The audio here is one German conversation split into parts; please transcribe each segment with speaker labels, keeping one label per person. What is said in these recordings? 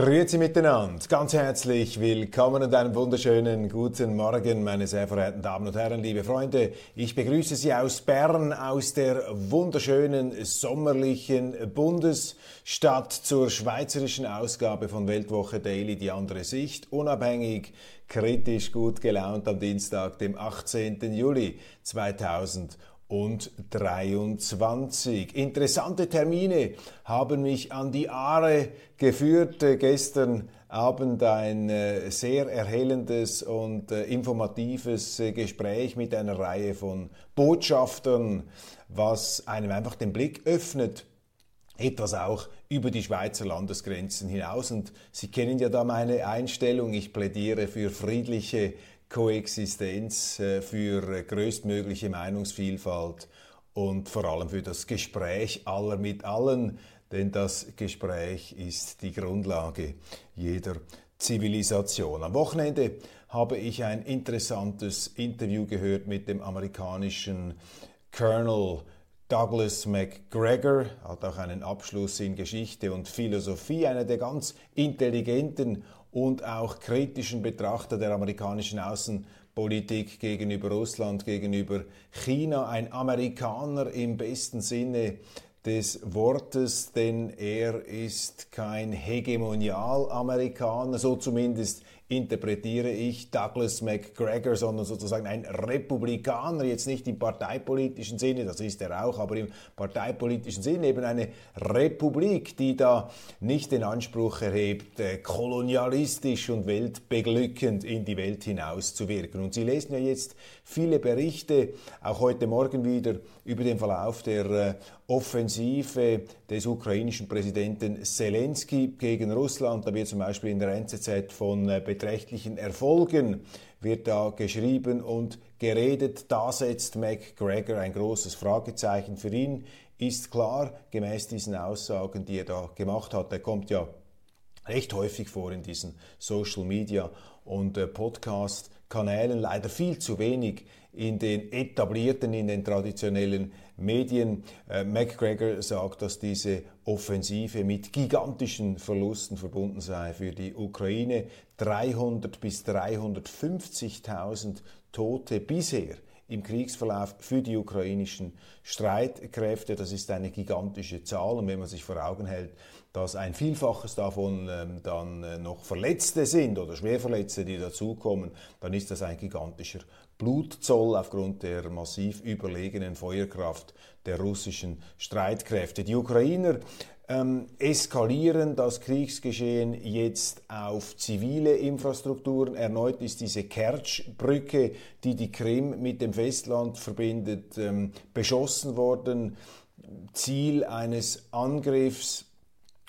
Speaker 1: Grüezi miteinander, ganz herzlich willkommen und einen wunderschönen guten Morgen, meine sehr verehrten Damen und Herren, liebe Freunde. Ich begrüße Sie aus Bern, aus der wunderschönen sommerlichen Bundesstadt zur schweizerischen Ausgabe von Weltwoche Daily, die andere Sicht, unabhängig, kritisch, gut gelaunt am Dienstag, dem 18. Juli 2020 und 23. Interessante Termine haben mich an die Aare geführt. Äh, gestern Abend ein äh, sehr erhellendes und äh, informatives Gespräch mit einer Reihe von Botschaftern, was einem einfach den Blick öffnet etwas auch über die Schweizer Landesgrenzen hinaus. Und Sie kennen ja da meine Einstellung. Ich plädiere für friedliche Koexistenz, äh, für größtmögliche Meinungsvielfalt und vor allem für das Gespräch aller mit allen, denn das Gespräch ist die Grundlage jeder Zivilisation. Am Wochenende habe ich ein interessantes Interview gehört mit dem amerikanischen Colonel Douglas McGregor, hat auch einen Abschluss in Geschichte und Philosophie, einer der ganz intelligenten und auch kritischen Betrachter der amerikanischen Außenpolitik gegenüber Russland, gegenüber China, ein Amerikaner im besten Sinne des Wortes, denn er ist kein Hegemonial-Amerikaner, so zumindest interpretiere ich Douglas McGregor, sondern sozusagen ein Republikaner, jetzt nicht im parteipolitischen Sinne, das ist er auch, aber im parteipolitischen Sinne eben eine Republik, die da nicht den Anspruch erhebt, äh, kolonialistisch und weltbeglückend in die Welt hinaus zu wirken. Und Sie lesen ja jetzt viele Berichte, auch heute Morgen wieder, über den Verlauf der äh, Offensive des ukrainischen Präsidenten Zelensky gegen Russland. Da wird zum Beispiel in der NZZ von äh, beträchtlichen Erfolgen wird da geschrieben und geredet. Da setzt McGregor ein großes Fragezeichen. Für ihn ist klar, gemäß diesen Aussagen, die er da gemacht hat, er kommt ja recht häufig vor in diesen Social Media und äh, Podcast Kanälen, leider viel zu wenig in den etablierten, in den traditionellen Medien. Äh, McGregor sagt, dass diese Offensive mit gigantischen Verlusten verbunden sei für die Ukraine. 300 bis 350.000 Tote bisher im Kriegsverlauf für die ukrainischen Streitkräfte. Das ist eine gigantische Zahl. Und wenn man sich vor Augen hält, dass ein Vielfaches davon ähm, dann äh, noch Verletzte sind oder Schwerverletzte, die dazukommen, dann ist das ein gigantischer Blutzoll aufgrund der massiv überlegenen Feuerkraft der russischen Streitkräfte. Die Ukrainer ähm, eskalieren das Kriegsgeschehen jetzt auf zivile Infrastrukturen. Erneut ist diese Kertsch-Brücke, die die Krim mit dem Festland verbindet, ähm, beschossen worden. Ziel eines Angriffs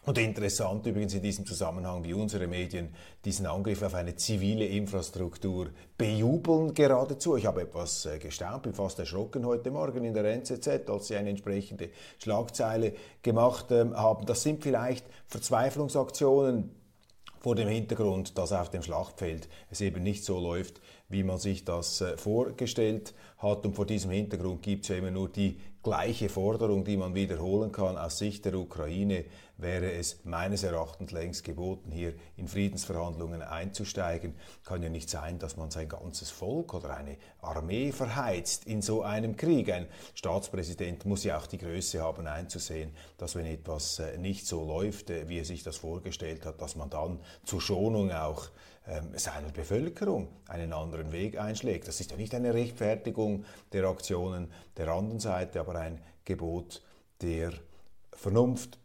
Speaker 1: und interessant übrigens in diesem Zusammenhang, wie unsere Medien diesen Angriff auf eine zivile Infrastruktur bejubeln geradezu. Ich habe etwas äh, gestaunt, bin fast erschrocken heute Morgen in der NZZ, als sie eine entsprechende Schlagzeile gemacht ähm, haben. Das sind vielleicht Verzweiflungsaktionen vor dem Hintergrund, dass auf dem Schlachtfeld es eben nicht so läuft, wie man sich das äh, vorgestellt hat. Und vor diesem Hintergrund gibt es ja immer nur die gleiche Forderung, die man wiederholen kann. Aus Sicht der Ukraine wäre es meines Erachtens längst geboten, hier in Friedensverhandlungen einzusteigen. Kann ja nicht sein, dass man sein ganzes Volk oder eine Armee verheizt in so einem Krieg. Ein Staatspräsident muss ja auch die Größe haben, einzusehen, dass wenn etwas äh, nicht so läuft, äh, wie er sich das vorgestellt hat, dass man dann zur Schonung auch ähm, seiner Bevölkerung einen anderen Weg einschlägt. Das ist ja nicht eine Rechtfertigung der Aktionen der anderen Seite, aber ein Gebot der Vernunft,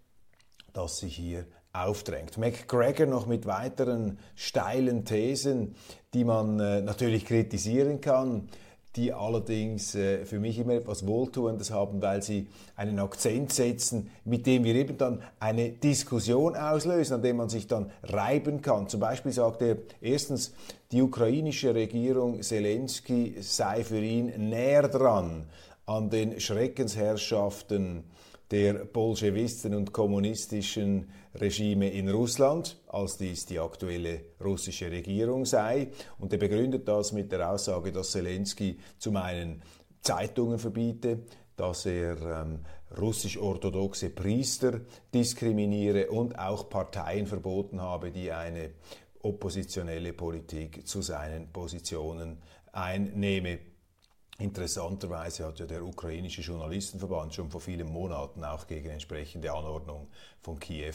Speaker 1: dass sich hier aufdrängt. McGregor noch mit weiteren steilen Thesen, die man äh, natürlich kritisieren kann die allerdings äh, für mich immer etwas Wohltuendes haben, weil sie einen Akzent setzen, mit dem wir eben dann eine Diskussion auslösen, an dem man sich dann reiben kann. Zum Beispiel sagt er erstens, die ukrainische Regierung Zelensky sei für ihn näher dran an den Schreckensherrschaften der bolschewisten und kommunistischen Regime in Russland, als dies die aktuelle russische Regierung sei. Und er begründet das mit der Aussage, dass Zelensky zum einen Zeitungen verbiete, dass er ähm, russisch-orthodoxe Priester diskriminiere und auch Parteien verboten habe, die eine oppositionelle Politik zu seinen Positionen einnehme. Interessanterweise hat ja der ukrainische Journalistenverband schon vor vielen Monaten auch gegen entsprechende Anordnung von Kiew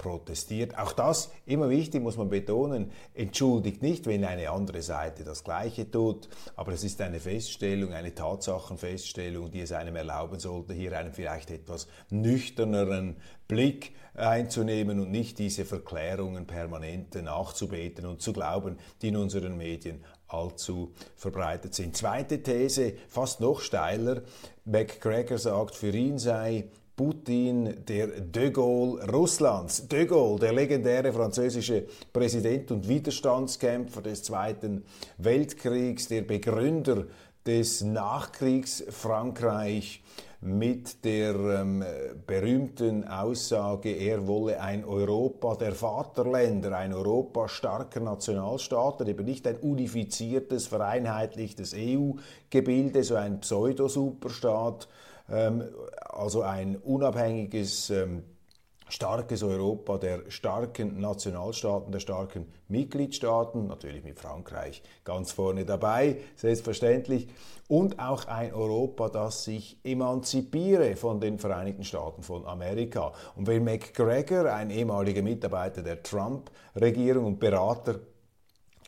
Speaker 1: protestiert. Auch das, immer wichtig, muss man betonen, entschuldigt nicht, wenn eine andere Seite das Gleiche tut, aber es ist eine Feststellung, eine Tatsachenfeststellung, die es einem erlauben sollte, hier einen vielleicht etwas nüchterneren Blick einzunehmen und nicht diese Verklärungen permanent nachzubeten und zu glauben, die in unseren Medien allzu verbreitet sind. Zweite These, fast noch steiler. McGregor sagt, für ihn sei Putin der de Gaulle Russlands. De Gaulle, der legendäre französische Präsident und Widerstandskämpfer des Zweiten Weltkriegs, der Begründer des Nachkriegsfrankreich, mit der ähm, berühmten Aussage, er wolle ein Europa der Vaterländer, ein Europa starker Nationalstaaten, eben nicht ein unifiziertes, vereinheitlichtes EU-Gebilde, so ein Pseudo-Superstaat, ähm, also ein unabhängiges ähm, starkes Europa der starken Nationalstaaten, der starken Mitgliedstaaten, natürlich mit Frankreich ganz vorne dabei, selbstverständlich, und auch ein Europa, das sich emanzipiere von den Vereinigten Staaten von Amerika. Und wenn McGregor, ein ehemaliger Mitarbeiter der Trump-Regierung und Berater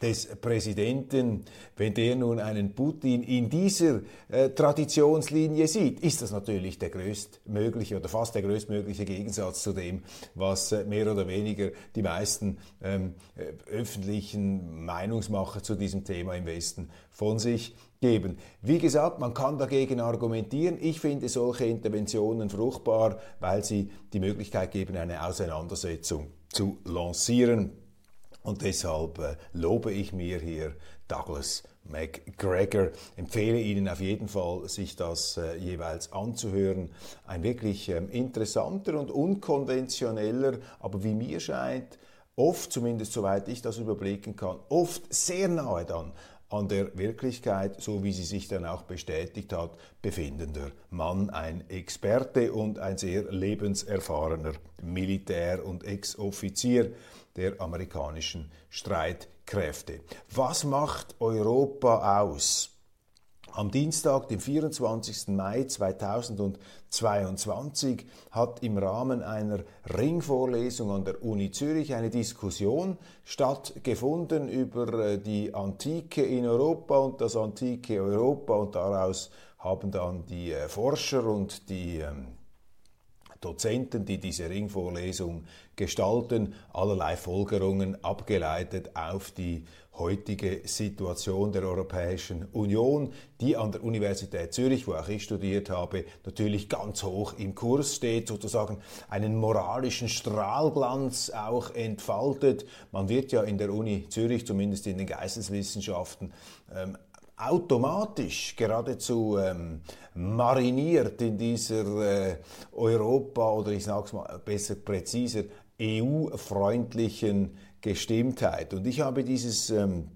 Speaker 1: des Präsidenten, wenn der nun einen Putin in dieser äh, Traditionslinie sieht, ist das natürlich der größtmögliche oder fast der größtmögliche Gegensatz zu dem, was äh, mehr oder weniger die meisten ähm, äh, öffentlichen Meinungsmacher zu diesem Thema im Westen von sich geben. Wie gesagt, man kann dagegen argumentieren. Ich finde solche Interventionen fruchtbar, weil sie die Möglichkeit geben, eine Auseinandersetzung zu lancieren. Und deshalb äh, lobe ich mir hier Douglas McGregor. Empfehle Ihnen auf jeden Fall, sich das äh, jeweils anzuhören. Ein wirklich ähm, interessanter und unkonventioneller, aber wie mir scheint, oft, zumindest soweit ich das überblicken kann, oft sehr nahe dann an der Wirklichkeit, so wie sie sich dann auch bestätigt hat, befindender Mann, ein Experte und ein sehr lebenserfahrener Militär und Ex-Offizier der amerikanischen Streitkräfte. Was macht Europa aus? Am Dienstag, dem 24. Mai 2022, hat im Rahmen einer Ringvorlesung an der Uni Zürich eine Diskussion stattgefunden über äh, die Antike in Europa und das antike Europa und daraus haben dann die äh, Forscher und die ähm, Dozenten, die diese Ringvorlesung gestalten, allerlei Folgerungen abgeleitet auf die heutige Situation der Europäischen Union, die an der Universität Zürich, wo auch ich studiert habe, natürlich ganz hoch im Kurs steht, sozusagen einen moralischen Strahlglanz auch entfaltet. Man wird ja in der Uni Zürich, zumindest in den Geisteswissenschaften, ähm, automatisch geradezu ähm, mariniert in dieser äh, Europa oder ich sage es mal besser präziser EU-freundlichen Gestimmtheit. Und ich habe dieses ähm,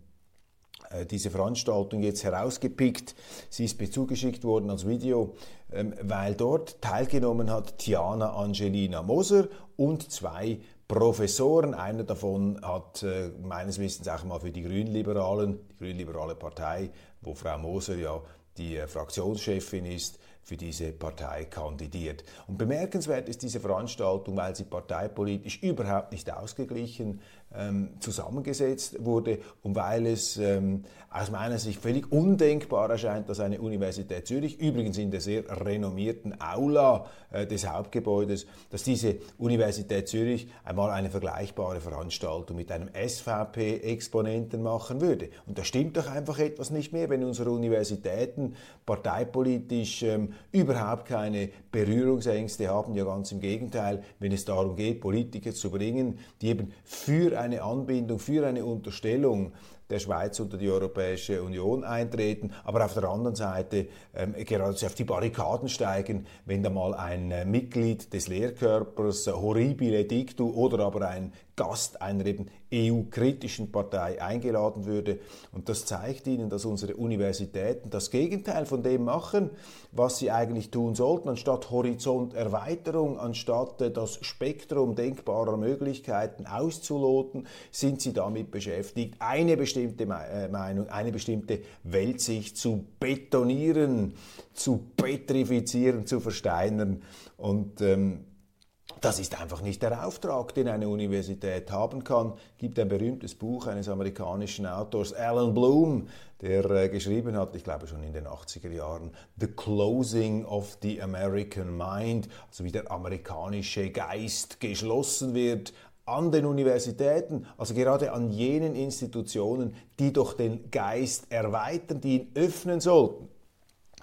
Speaker 1: äh, diese Veranstaltung jetzt herausgepickt. Sie ist mir zugeschickt worden als Video, ähm, weil dort teilgenommen hat Tiana Angelina Moser und zwei Professoren. Einer davon hat äh, meines Wissens auch mal für die Grünliberalen, die Grünliberale Partei, wo Frau Moser ja die äh, Fraktionschefin ist, für diese Partei kandidiert. Und bemerkenswert ist diese Veranstaltung, weil sie parteipolitisch überhaupt nicht ausgeglichen zusammengesetzt wurde und weil es ähm, aus meiner Sicht völlig undenkbar erscheint, dass eine Universität Zürich, übrigens in der sehr renommierten Aula äh, des Hauptgebäudes, dass diese Universität Zürich einmal eine vergleichbare Veranstaltung mit einem SVP-Exponenten machen würde. Und da stimmt doch einfach etwas nicht mehr, wenn unsere Universitäten parteipolitisch ähm, überhaupt keine Berührungsängste haben, ja ganz im Gegenteil, wenn es darum geht, Politiker zu bringen, die eben für eine Anbindung, für eine Unterstellung der Schweiz unter die Europäische Union eintreten, aber auf der anderen Seite ähm, geradezu auf die Barrikaden steigen, wenn da mal ein äh, Mitglied des Lehrkörpers äh, horribile dictu oder aber ein Gast einer eben EU-kritischen Partei eingeladen würde. Und das zeigt Ihnen, dass unsere Universitäten das Gegenteil von dem machen, was sie eigentlich tun sollten. Anstatt Horizonterweiterung, anstatt äh, das Spektrum denkbarer Möglichkeiten auszuloten, sind sie damit beschäftigt, eine bestimmte äh, Meinung, eine bestimmte Weltsicht zu betonieren, zu petrifizieren, zu versteinern. Und ähm, das ist einfach nicht der Auftrag, den eine Universität haben kann. Es gibt ein berühmtes Buch eines amerikanischen Autors, Alan Bloom, der äh, geschrieben hat, ich glaube schon in den 80er Jahren, The Closing of the American Mind, also wie der amerikanische Geist geschlossen wird an den Universitäten, also gerade an jenen Institutionen, die doch den Geist erweitern, die ihn öffnen sollten.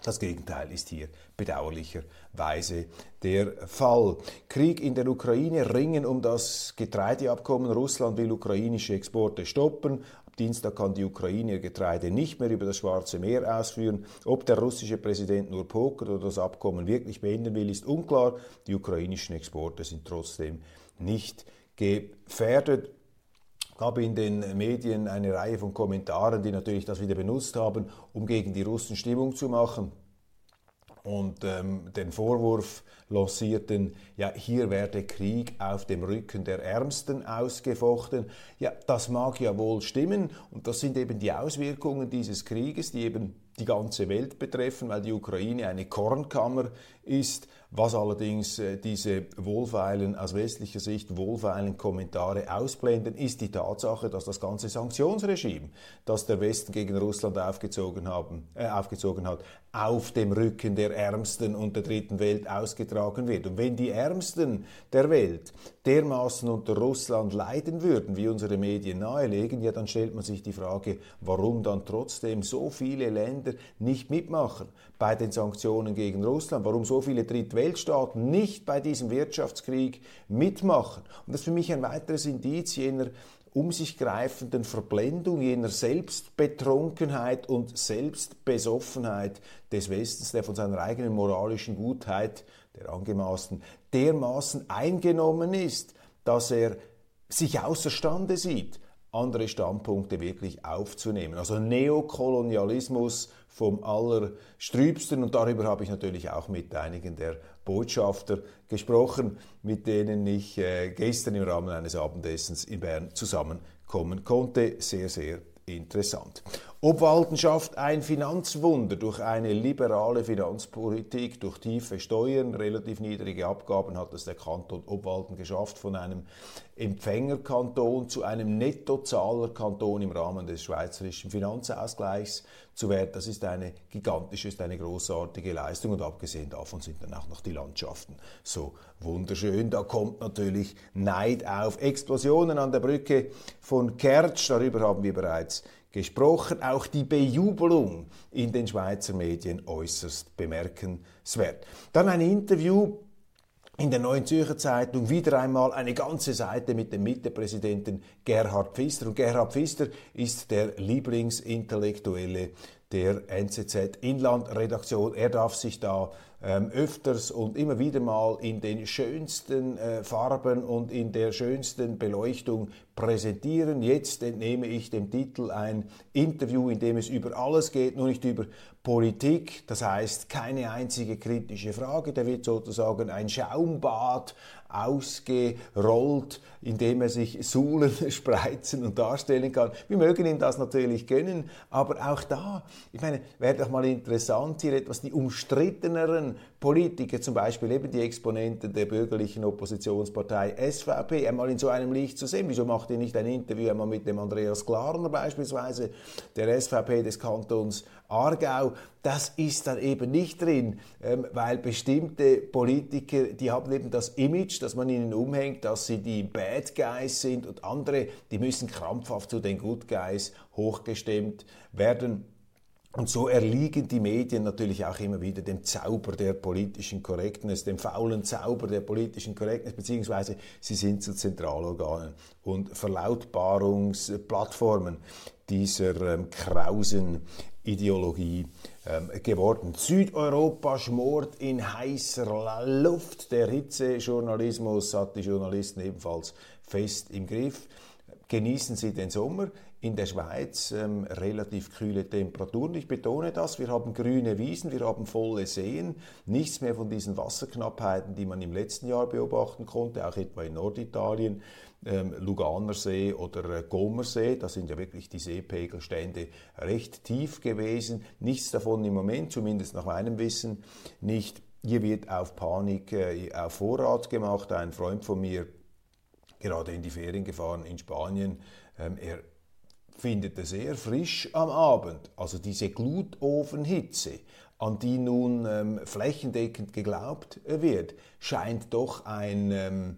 Speaker 1: Das Gegenteil ist hier bedauerlicherweise der Fall. Krieg in der Ukraine, Ringen um das Getreideabkommen. Russland will ukrainische Exporte stoppen. Ab Dienstag kann die Ukraine ihr Getreide nicht mehr über das Schwarze Meer ausführen. Ob der russische Präsident nur pokert oder das Abkommen wirklich beenden will, ist unklar. Die ukrainischen Exporte sind trotzdem nicht gefährdet gab in den Medien eine Reihe von Kommentaren, die natürlich das wieder benutzt haben, um gegen die Russen Stimmung zu machen und ähm, den Vorwurf lancierten, ja, hier werde Krieg auf dem Rücken der Ärmsten ausgefochten. Ja, das mag ja wohl stimmen und das sind eben die Auswirkungen dieses Krieges, die eben die ganze Welt betreffen, weil die Ukraine eine Kornkammer ist, was allerdings äh, diese wohlfeilen, aus westlicher Sicht wohlfeilen Kommentare ausblenden, ist die Tatsache, dass das ganze Sanktionsregime, das der Westen gegen Russland aufgezogen, haben, äh, aufgezogen hat, auf dem Rücken der Ärmsten und der dritten Welt ausgetragen wird. Und wenn die Ärmsten der Welt dermaßen unter Russland leiden würden, wie unsere Medien nahelegen, ja, dann stellt man sich die Frage, warum dann trotzdem so viele Länder nicht mitmachen bei den Sanktionen gegen Russland, warum so viele Drittweltstaaten nicht bei diesem Wirtschaftskrieg mitmachen. Und das ist für mich ein weiteres Indiz jener um sich greifenden Verblendung, jener Selbstbetrunkenheit und Selbstbesoffenheit des Westens, der von seiner eigenen moralischen Gutheit, der angemaßen, dermaßen eingenommen ist, dass er sich außerstande sieht, andere Standpunkte wirklich aufzunehmen. Also Neokolonialismus vom Allerstrübsten und darüber habe ich natürlich auch mit einigen der Botschafter gesprochen, mit denen ich äh, gestern im Rahmen eines Abendessens in Bern zusammenkommen konnte. Sehr, sehr interessant. Obwalden schafft ein Finanzwunder durch eine liberale Finanzpolitik, durch tiefe Steuern, relativ niedrige Abgaben hat es der Kanton Obwalden geschafft, von einem Empfängerkanton zu einem Nettozahlerkanton im Rahmen des schweizerischen Finanzausgleichs zu werden. Das ist eine gigantische, ist eine großartige Leistung und abgesehen davon sind dann auch noch die Landschaften so wunderschön. Da kommt natürlich Neid auf. Explosionen an der Brücke von Kertsch, darüber haben wir bereits gesprochen. Auch die Bejubelung in den Schweizer Medien äußerst bemerkenswert. Dann ein Interview in der Neuen Zürcher Zeitung wieder einmal eine ganze Seite mit dem Mittepräsidenten Gerhard Pfister. Und Gerhard Pfister ist der Lieblingsintellektuelle der NZZ Inlandredaktion. Er darf sich da ähm, öfters und immer wieder mal in den schönsten äh, Farben und in der schönsten Beleuchtung präsentieren. Jetzt entnehme ich dem Titel ein Interview, in dem es über alles geht, nur nicht über Politik. Das heißt, keine einzige kritische Frage. Da wird sozusagen ein Schaumbad ausgerollt, indem er sich Suhlen spreizen und darstellen kann. Wir mögen ihm das natürlich gönnen, aber auch da, ich meine, wäre doch mal interessant, hier etwas die umstritteneren Politiker, zum Beispiel eben die Exponenten der bürgerlichen Oppositionspartei SVP, einmal in so einem Licht zu sehen. Wieso macht ihr nicht ein Interview einmal mit dem Andreas Klarner beispielsweise, der SVP des Kantons Aargau? Das ist dann eben nicht drin, ähm, weil bestimmte Politiker, die haben eben das Image, dass man ihnen umhängt, dass sie die Bad Guys sind und andere, die müssen krampfhaft zu den Good Guys hochgestemmt werden. Und so erliegen die Medien natürlich auch immer wieder dem Zauber der politischen Korrektness, dem faulen Zauber der politischen Korrektness, beziehungsweise sie sind zu Zentralorganen und Verlautbarungsplattformen dieser ähm, krausen Ideologie ähm, geworden. Südeuropa schmort in heißer Luft. Der Hitzejournalismus hat die Journalisten ebenfalls fest im Griff. Genießen Sie den Sommer in der Schweiz ähm, relativ kühle Temperaturen. Ich betone das, wir haben grüne Wiesen, wir haben volle Seen, nichts mehr von diesen Wasserknappheiten, die man im letzten Jahr beobachten konnte, auch etwa in Norditalien, ähm, Luganer See oder äh, Gomer See, da sind ja wirklich die Seepegelstände recht tief gewesen. Nichts davon im Moment, zumindest nach meinem Wissen, nicht. Hier wird auf Panik, äh, auf Vorrat gemacht. Ein Freund von mir, gerade in die Ferien gefahren in Spanien, ähm, er findet es sehr frisch am Abend. Also diese Glutofenhitze, an die nun ähm, flächendeckend geglaubt wird, scheint doch ein... Ähm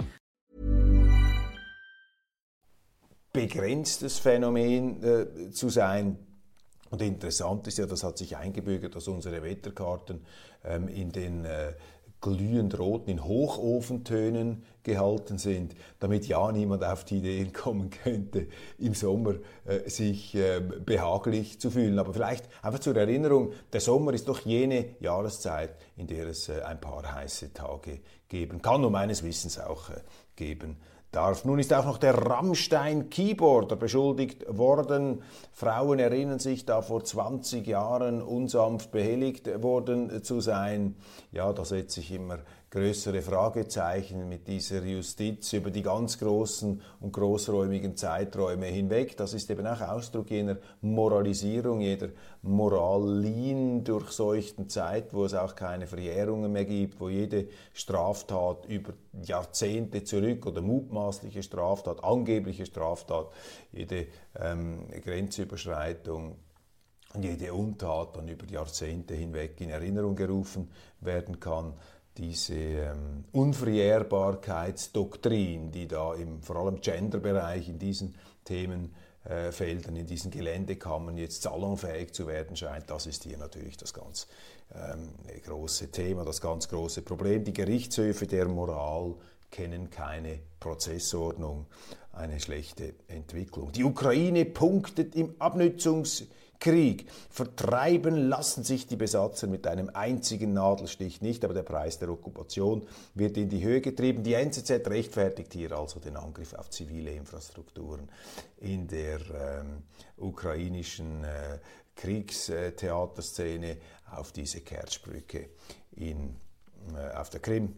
Speaker 1: Begrenztes Phänomen äh, zu sein. Und interessant ist ja, das hat sich eingebürgert, dass unsere Wetterkarten ähm, in den äh, glühend roten, in Hochofentönen gehalten sind, damit ja niemand auf die Ideen kommen könnte, im Sommer äh, sich äh, behaglich zu fühlen. Aber vielleicht einfach zur Erinnerung, der Sommer ist doch jene Jahreszeit, in der es äh, ein paar heiße Tage geben kann und meines Wissens auch äh, geben darf. Nun ist auch noch der Rammstein Keyboarder beschuldigt worden. Frauen erinnern sich da vor 20 Jahren unsanft behelligt worden zu sein. Ja, da setze ich immer größere Fragezeichen mit dieser Justiz über die ganz großen und großräumigen Zeiträume hinweg. Das ist eben auch Ausdruck jener Moralisierung, jeder Moralin durchseuchten Zeit, wo es auch keine Verjährungen mehr gibt, wo jede Straftat über Jahrzehnte zurück oder mutmaßliche Straftat, angebliche Straftat, jede ähm, Grenzüberschreitung jede Untat dann über Jahrzehnte hinweg in Erinnerung gerufen werden kann diese ähm, Unverjährbarkeitsdoktrin, die da im vor allem Genderbereich in diesen Themenfeldern, äh, in diesen Geländekammern jetzt salonfähig zu werden scheint, das ist hier natürlich das ganz ähm, große Thema, das ganz große Problem. Die Gerichtshöfe der Moral kennen keine Prozessordnung, eine schlechte Entwicklung. Die Ukraine punktet im Abnützungs Krieg. Vertreiben lassen sich die Besatzer mit einem einzigen Nadelstich nicht, aber der Preis der Okkupation wird in die Höhe getrieben. Die NZZ rechtfertigt hier also den Angriff auf zivile Infrastrukturen in der ähm, ukrainischen äh, Kriegstheaterszene auf diese Kerzbrücke in, äh, auf der Krim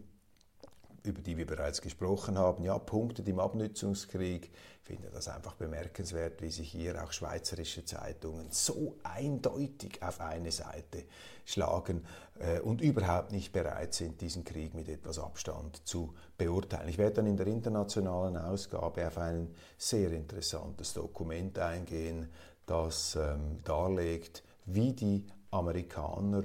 Speaker 1: über die wir bereits gesprochen haben, ja, punktet im Abnützungskrieg. Ich finde das einfach bemerkenswert, wie sich hier auch schweizerische Zeitungen so eindeutig auf eine Seite schlagen äh, und überhaupt nicht bereit sind, diesen Krieg mit etwas Abstand zu beurteilen. Ich werde dann in der internationalen Ausgabe auf ein sehr interessantes Dokument eingehen, das ähm, darlegt, wie die Amerikaner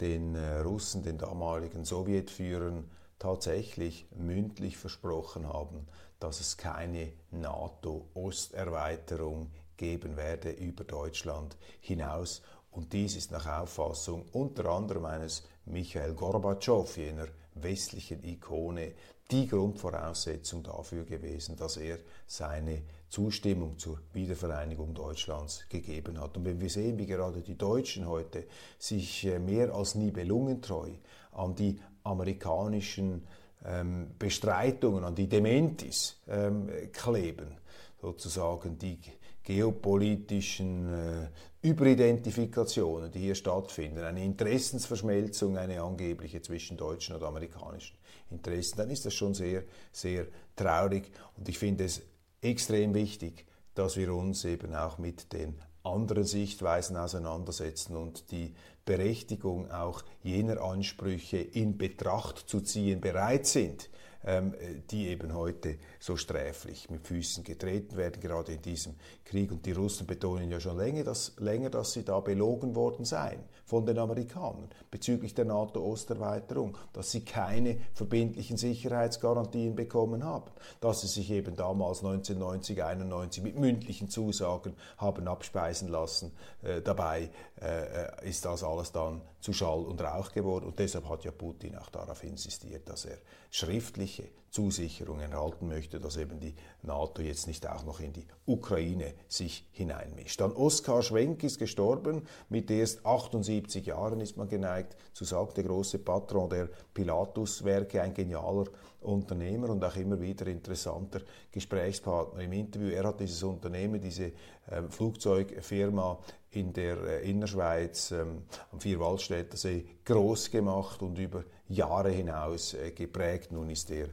Speaker 1: den äh, Russen, den damaligen Sowjetführern, tatsächlich mündlich versprochen haben, dass es keine NATO-Osterweiterung geben werde über Deutschland hinaus. Und dies ist nach Auffassung unter anderem eines Michael Gorbatschow, jener westlichen Ikone, die Grundvoraussetzung dafür gewesen, dass er seine Zustimmung zur Wiedervereinigung Deutschlands gegeben hat. Und wenn wir sehen, wie gerade die Deutschen heute sich äh, mehr als nie belungentreu an die amerikanischen ähm, Bestreitungen, an die Dementis ähm, kleben, sozusagen die geopolitischen äh, Überidentifikationen, die hier stattfinden, eine Interessensverschmelzung, eine angebliche zwischen deutschen und amerikanischen Interessen, dann ist das schon sehr, sehr traurig. Und ich finde es extrem wichtig, dass wir uns eben auch mit den anderen Sichtweisen auseinandersetzen und die Berechtigung auch jener Ansprüche in Betracht zu ziehen bereit sind, ähm, die eben heute so sträflich mit Füßen getreten werden, gerade in diesem Krieg. Und die Russen betonen ja schon länger, dass, länger, dass sie da belogen worden seien von den Amerikanern bezüglich der NATO-Osterweiterung, dass sie keine verbindlichen Sicherheitsgarantien bekommen haben, dass sie sich eben damals 1990, 91 mit mündlichen Zusagen haben abspeisen lassen. Äh, dabei äh, ist das alles dann zu Schall und Rauch geworden und deshalb hat ja Putin auch darauf insistiert, dass er schriftliche Zusicherungen erhalten möchte, dass eben die NATO jetzt nicht auch noch in die Ukraine sich hineinmischt. Dann Oskar Schwenk ist gestorben, mit erst 78 Jahren ist man geneigt zu sagen, der große Patron der Pilatus-Werke, ein genialer Unternehmer und auch immer wieder interessanter Gesprächspartner im Interview. Er hat dieses Unternehmen, diese äh, Flugzeugfirma in der äh, Innerschweiz ähm, am Vierwaldstätter See groß gemacht und über Jahre hinaus äh, geprägt. Nun ist er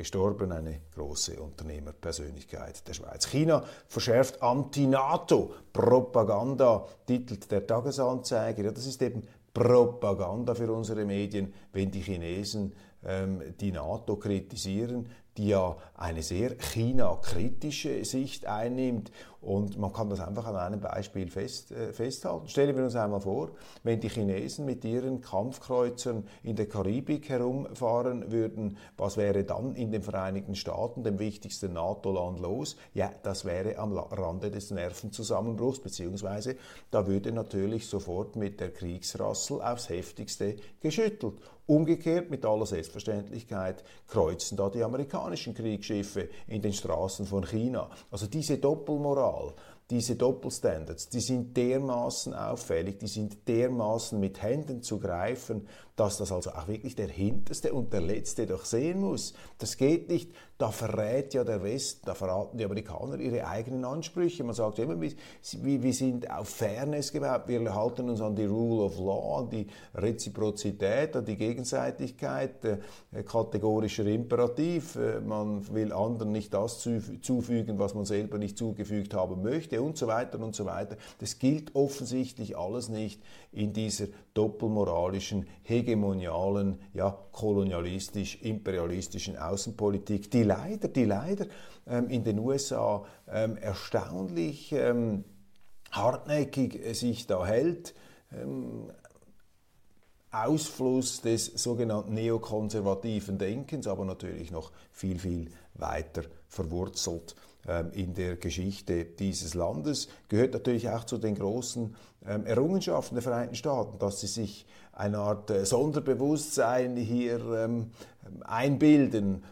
Speaker 1: gestorben, eine große Unternehmerpersönlichkeit der Schweiz. China verschärft Anti-NATO-Propaganda, titelt der Tagesanzeiger. Ja, das ist eben Propaganda für unsere Medien, wenn die Chinesen ähm, die NATO kritisieren, die ja eine sehr China-kritische Sicht einnimmt. Und man kann das einfach an einem Beispiel fest, äh, festhalten. Stellen wir uns einmal vor, wenn die Chinesen mit ihren Kampfkreuzern in der Karibik herumfahren würden, was wäre dann in den Vereinigten Staaten, dem wichtigsten NATO-Land, los? Ja, das wäre am Rande des Nervenzusammenbruchs, beziehungsweise da würde natürlich sofort mit der Kriegsrassel aufs heftigste geschüttelt. Umgekehrt, mit aller Selbstverständlichkeit, kreuzen da die amerikanischen Kriegsschiffe in den Straßen von China. Also diese Doppelmoral, diese Doppelstandards, die sind dermaßen auffällig, die sind dermaßen mit Händen zu greifen, dass das also auch wirklich der Hinterste und der Letzte doch sehen muss. Das geht nicht. Da verrät ja der Westen, da verraten die Amerikaner ihre eigenen Ansprüche. Man sagt immer, wir, sind auf Fairness gebaut, wir halten uns an die Rule of Law, an die Reziprozität, an die Gegenseitigkeit, äh, kategorischer Imperativ. Äh, man will anderen nicht das zufügen, was man selber nicht zugefügt haben möchte und so weiter und so weiter. Das gilt offensichtlich alles nicht in dieser doppelmoralischen Hege hegemonialen, ja, kolonialistisch-imperialistischen Außenpolitik, die leider, die leider ähm, in den USA ähm, erstaunlich ähm, hartnäckig äh, sich da hält. Ähm, Ausfluss des sogenannten neokonservativen Denkens, aber natürlich noch viel, viel weiter verwurzelt in der Geschichte dieses Landes, gehört natürlich auch zu den großen ähm, Errungenschaften der Vereinigten Staaten, dass sie sich eine Art äh, Sonderbewusstsein hier ähm, einbilden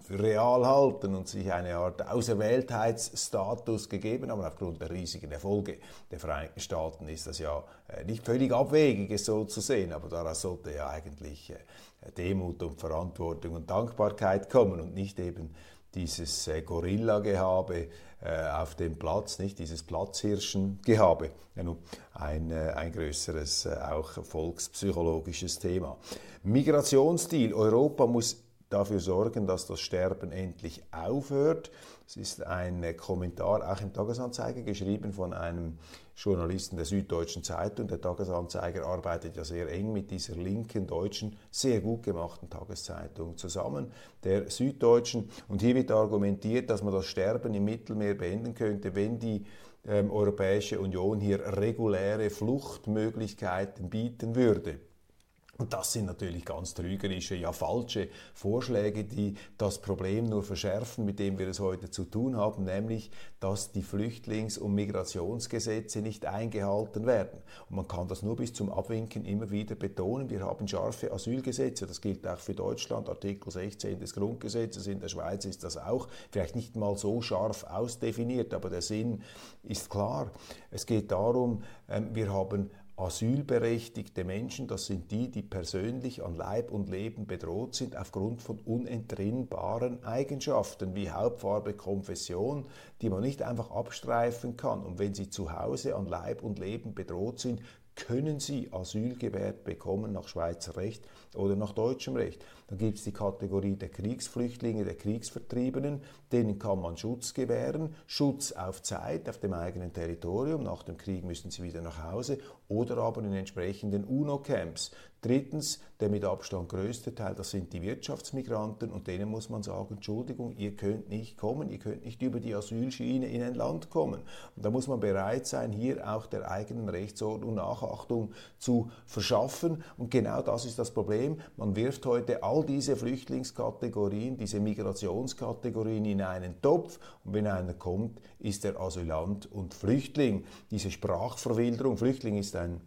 Speaker 1: für real halten und sich eine Art Auserwähltheitsstatus gegeben haben. Aufgrund der riesigen Erfolge der Vereinigten Staaten ist das ja äh, nicht völlig abwegig, es so zu sehen, aber daraus sollte ja eigentlich äh, Demut und Verantwortung und Dankbarkeit kommen und nicht eben dieses äh, Gorilla-Gehabe äh, auf dem Platz, nicht dieses Platzhirschen-Gehabe. Ein, äh, ein größeres, auch volkspsychologisches Thema. Migrationsstil. Europa muss dafür sorgen, dass das Sterben endlich aufhört. Es ist ein Kommentar auch im Tagesanzeiger geschrieben von einem Journalisten der Süddeutschen Zeitung. Der Tagesanzeiger arbeitet ja sehr eng mit dieser linken deutschen, sehr gut gemachten Tageszeitung zusammen, der Süddeutschen. Und hier wird argumentiert, dass man das Sterben im Mittelmeer beenden könnte, wenn die ähm, Europäische Union hier reguläre Fluchtmöglichkeiten bieten würde. Und das sind natürlich ganz trügerische, ja falsche Vorschläge, die das Problem nur verschärfen, mit dem wir es heute zu tun haben, nämlich, dass die Flüchtlings- und Migrationsgesetze nicht eingehalten werden. Und man kann das nur bis zum Abwinken immer wieder betonen. Wir haben scharfe Asylgesetze, das gilt auch für Deutschland, Artikel 16 des Grundgesetzes, in der Schweiz ist das auch, vielleicht nicht mal so scharf ausdefiniert, aber der Sinn ist klar. Es geht darum, ähm, wir haben asylberechtigte Menschen, das sind die, die persönlich an Leib und Leben bedroht sind aufgrund von unentrinnbaren Eigenschaften wie Hauptfarbe, Konfession, die man nicht einfach abstreifen kann. Und wenn sie zu Hause an Leib und Leben bedroht sind, können sie Asyl gewährt bekommen nach Schweizer Recht oder nach deutschem Recht. Dann gibt es die Kategorie der Kriegsflüchtlinge, der Kriegsvertriebenen, denen kann man Schutz gewähren, Schutz auf Zeit auf dem eigenen Territorium, nach dem Krieg müssen sie wieder nach Hause oder aber in entsprechenden UNO-Camps. Drittens, der mit Abstand größte Teil, das sind die Wirtschaftsmigranten und denen muss man sagen, Entschuldigung, ihr könnt nicht kommen, ihr könnt nicht über die Asylschiene in ein Land kommen. Und da muss man bereit sein, hier auch der eigenen Rechtsordnung Nachachtung zu verschaffen. Und genau das ist das Problem. Man wirft heute all diese Flüchtlingskategorien, diese Migrationskategorien in einen Topf und wenn einer kommt, ist er Asylant und Flüchtling. Diese Sprachverwilderung, Flüchtling ist ein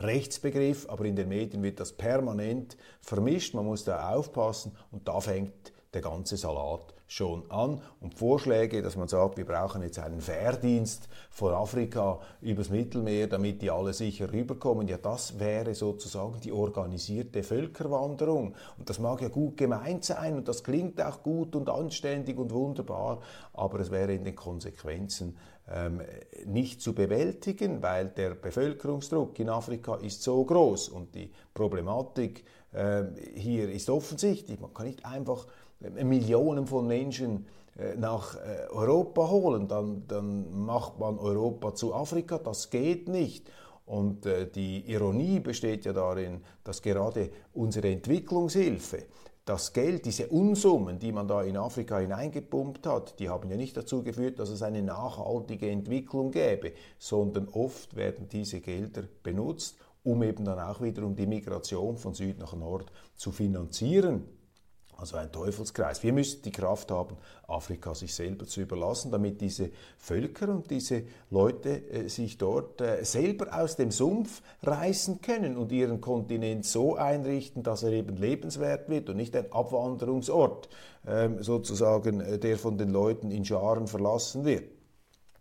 Speaker 1: Rechtsbegriff, aber in den Medien wird das permanent vermischt. Man muss da aufpassen und da fängt der ganze Salat schon an und Vorschläge, dass man sagt, wir brauchen jetzt einen Fährdienst von Afrika übers Mittelmeer, damit die alle sicher rüberkommen. Ja, das wäre sozusagen die organisierte Völkerwanderung. Und das mag ja gut gemeint sein und das klingt auch gut und anständig und wunderbar, aber es wäre in den Konsequenzen ähm, nicht zu bewältigen, weil der Bevölkerungsdruck in Afrika ist so groß und die Problematik äh, hier ist offensichtlich. Man kann nicht einfach Millionen von Menschen äh, nach äh, Europa holen, dann, dann macht man Europa zu Afrika. Das geht nicht. Und die Ironie besteht ja darin, dass gerade unsere Entwicklungshilfe, das Geld, diese Unsummen, die man da in Afrika hineingepumpt hat, die haben ja nicht dazu geführt, dass es eine nachhaltige Entwicklung gäbe, sondern oft werden diese Gelder benutzt, um eben dann auch wiederum die Migration von Süd nach Nord zu finanzieren. Also ein Teufelskreis. Wir müssen die Kraft haben, Afrika sich selber zu überlassen, damit diese Völker und diese Leute äh, sich dort äh, selber aus dem Sumpf reißen können und ihren Kontinent so einrichten, dass er eben lebenswert wird und nicht ein Abwanderungsort ähm, sozusagen, äh, der von den Leuten in Scharen verlassen wird.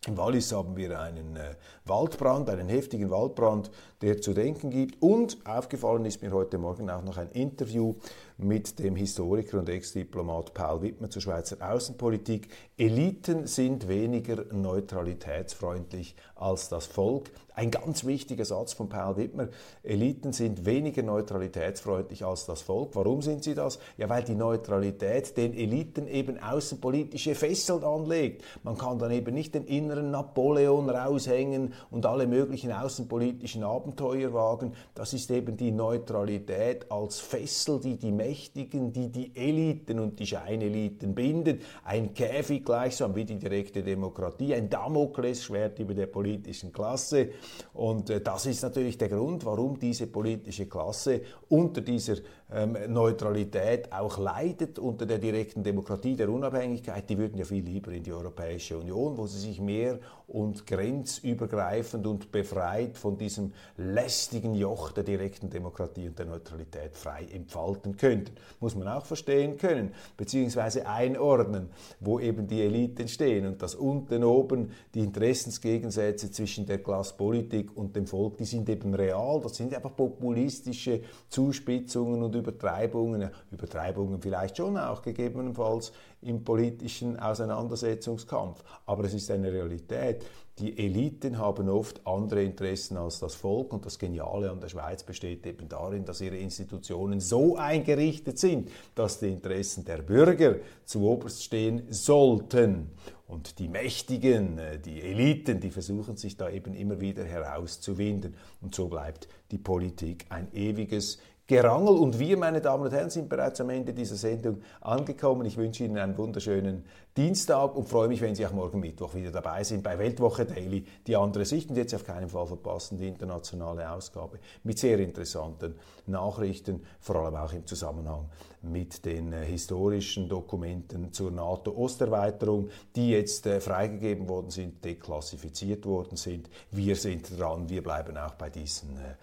Speaker 1: Im Wallis haben wir einen äh, Waldbrand, einen heftigen Waldbrand, der zu denken gibt. Und aufgefallen ist mir heute Morgen auch noch ein Interview mit dem Historiker und Ex-Diplomat Paul Wittmer zur Schweizer Außenpolitik. Eliten sind weniger neutralitätsfreundlich als das Volk. Ein ganz wichtiger Satz von Paul Wittmer. Eliten sind weniger neutralitätsfreundlich als das Volk. Warum sind sie das? Ja, weil die Neutralität den Eliten eben außenpolitische Fesseln anlegt. Man kann dann eben nicht den inneren Napoleon raushängen und alle möglichen außenpolitischen Abenteuer wagen. Das ist eben die Neutralität als Fessel, die die Mächtigen, die die Eliten und die Scheineliten bindet. Ein Käfig gleichsam wie die direkte Demokratie, ein Damoklesschwert über der politischen Klasse. Und äh, das ist natürlich der Grund, warum diese politische Klasse unter dieser ähm, Neutralität auch leidet, unter der direkten Demokratie, der Unabhängigkeit. Die würden ja viel lieber in die Europäische Union, wo sie sich mehr und grenzübergreifend und befreit von diesem lästigen Joch der direkten Demokratie und der Neutralität frei entfalten könnten. Muss man auch verstehen können, beziehungsweise einordnen, wo eben die Eliten stehen und dass unten oben die Interessensgegensätze zwischen der Klasspolitik und dem Volk, die sind eben real, das sind einfach populistische Zuspitzungen und Übertreibungen, Übertreibungen vielleicht schon auch gegebenenfalls im politischen Auseinandersetzungskampf, aber es ist eine Realität. Die Eliten haben oft andere Interessen als das Volk und das Geniale an der Schweiz besteht eben darin, dass ihre Institutionen so eingerichtet sind, dass die Interessen der Bürger zu oberst stehen sollten. Und die Mächtigen, äh, die Eliten, die versuchen sich da eben immer wieder herauszuwinden. Und so bleibt die Politik ein ewiges Gerangel. Und wir, meine Damen und Herren, sind bereits am Ende dieser Sendung angekommen. Ich wünsche Ihnen einen wunderschönen Dienstag und freue mich, wenn Sie auch morgen Mittwoch wieder dabei sind bei Weltwoche Daily, die andere Sicht und jetzt auf keinen Fall verpassen, die internationale Ausgabe mit sehr interessanten Nachrichten, vor allem auch im Zusammenhang mit den äh, historischen Dokumenten zur NATO-Osterweiterung, die jetzt äh, freigegeben worden sind, deklassifiziert worden sind. Wir sind dran, wir bleiben auch bei diesen äh,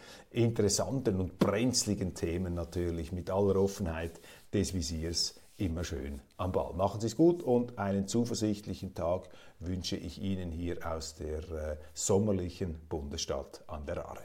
Speaker 1: interessanten und brenzligen Themen natürlich mit aller Offenheit des Visiers immer schön am Ball. Machen Sie es gut und einen zuversichtlichen Tag wünsche ich Ihnen hier aus der äh, sommerlichen Bundesstadt an der Aare.